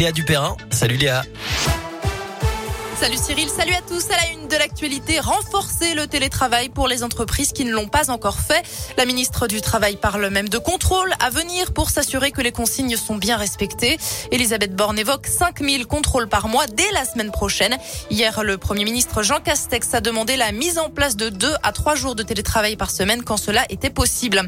Léa Dupérin. Salut Léa. Salut Cyril, salut à tous. À la une de l'actualité, renforcer le télétravail pour les entreprises qui ne l'ont pas encore fait. La ministre du Travail parle même de contrôle à venir pour s'assurer que les consignes sont bien respectées. Elisabeth Borne évoque 5000 contrôles par mois dès la semaine prochaine. Hier, le Premier ministre Jean Castex a demandé la mise en place de 2 à 3 jours de télétravail par semaine quand cela était possible.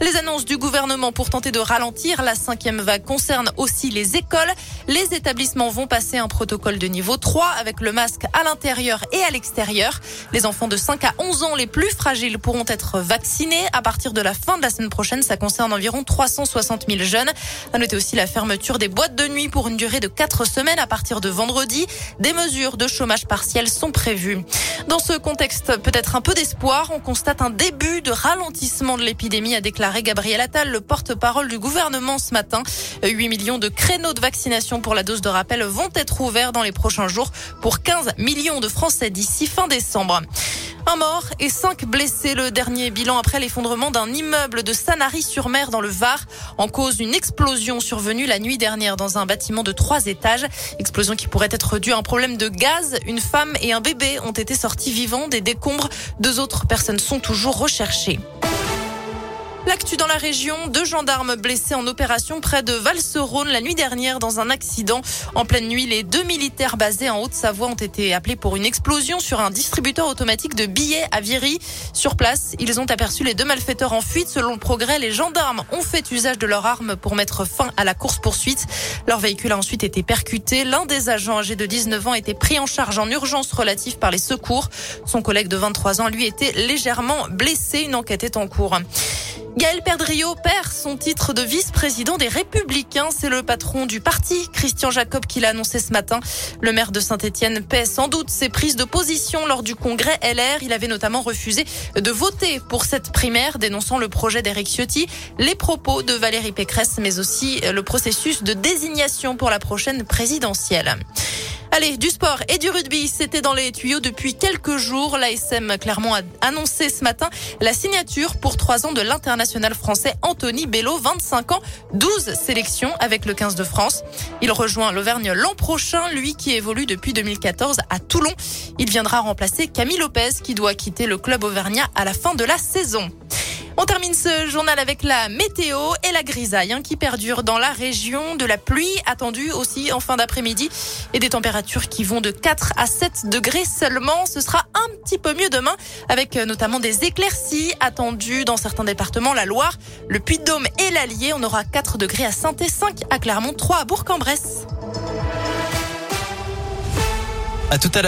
Les annonces du gouvernement pour tenter de ralentir la cinquième vague concernent aussi les écoles. Les établissements vont passer un protocole de niveau 3 avec le masque à l'intérieur et à l'extérieur. Les enfants de 5 à 11 ans les plus fragiles pourront être vaccinés. À partir de la fin de la semaine prochaine, ça concerne environ 360 000 jeunes. À noter aussi la fermeture des boîtes de nuit pour une durée de 4 semaines à partir de vendredi. Des mesures de chômage partiel sont prévues. Dans ce contexte, peut-être un peu d'espoir, on constate un début de ralentissement de l'épidémie, a déclaré Gabriel Attal, le porte-parole du gouvernement ce matin. 8 millions de créneaux de vaccination pour la dose de rappel vont être ouverts dans les prochains jours pour 15 millions de Français d'ici fin décembre. Un mort et cinq blessés. Le dernier bilan après l'effondrement d'un immeuble de Sanary-sur-Mer dans le Var. En cause, une explosion survenue la nuit dernière dans un bâtiment de trois étages. Explosion qui pourrait être due à un problème de gaz. Une femme et un bébé ont été sortis vivants des décombres. Deux autres personnes sont toujours recherchées. L'actu dans la région, deux gendarmes blessés en opération près de Valserone la nuit dernière dans un accident. En pleine nuit, les deux militaires basés en Haute-Savoie ont été appelés pour une explosion sur un distributeur automatique de billets à Viry. Sur place, ils ont aperçu les deux malfaiteurs en fuite. Selon le progrès, les gendarmes ont fait usage de leurs armes pour mettre fin à la course-poursuite. Leur véhicule a ensuite été percuté. L'un des agents âgés de 19 ans a été pris en charge en urgence relative par les secours. Son collègue de 23 ans, lui, était légèrement blessé. Une enquête est en cours. Gaël Perdriau perd son titre de vice-président des Républicains. C'est le patron du parti, Christian Jacob, qui l'a annoncé ce matin. Le maire de Saint-Etienne paie sans doute ses prises de position lors du congrès LR. Il avait notamment refusé de voter pour cette primaire, dénonçant le projet d'Éric Ciotti, les propos de Valérie Pécresse, mais aussi le processus de désignation pour la prochaine présidentielle. Allez, du sport et du rugby, c'était dans les tuyaux depuis quelques jours. L'ASM Clermont a annoncé ce matin la signature pour trois ans de l'international français Anthony Bello, 25 ans, 12 sélections avec le 15 de France. Il rejoint l'Auvergne l'an prochain, lui qui évolue depuis 2014 à Toulon. Il viendra remplacer Camille Lopez qui doit quitter le club auvergnat à la fin de la saison. On termine ce journal avec la météo et la grisaille hein, qui perdure dans la région, de la pluie attendue aussi en fin d'après-midi et des températures qui vont de 4 à 7 degrés seulement. Ce sera un petit peu mieux demain avec notamment des éclaircies attendues dans certains départements, la Loire, le Puy-de-Dôme et l'Allier. On aura 4 degrés à saint 5 à Clermont, 3 à Bourg-en-Bresse. À tout à l'heure.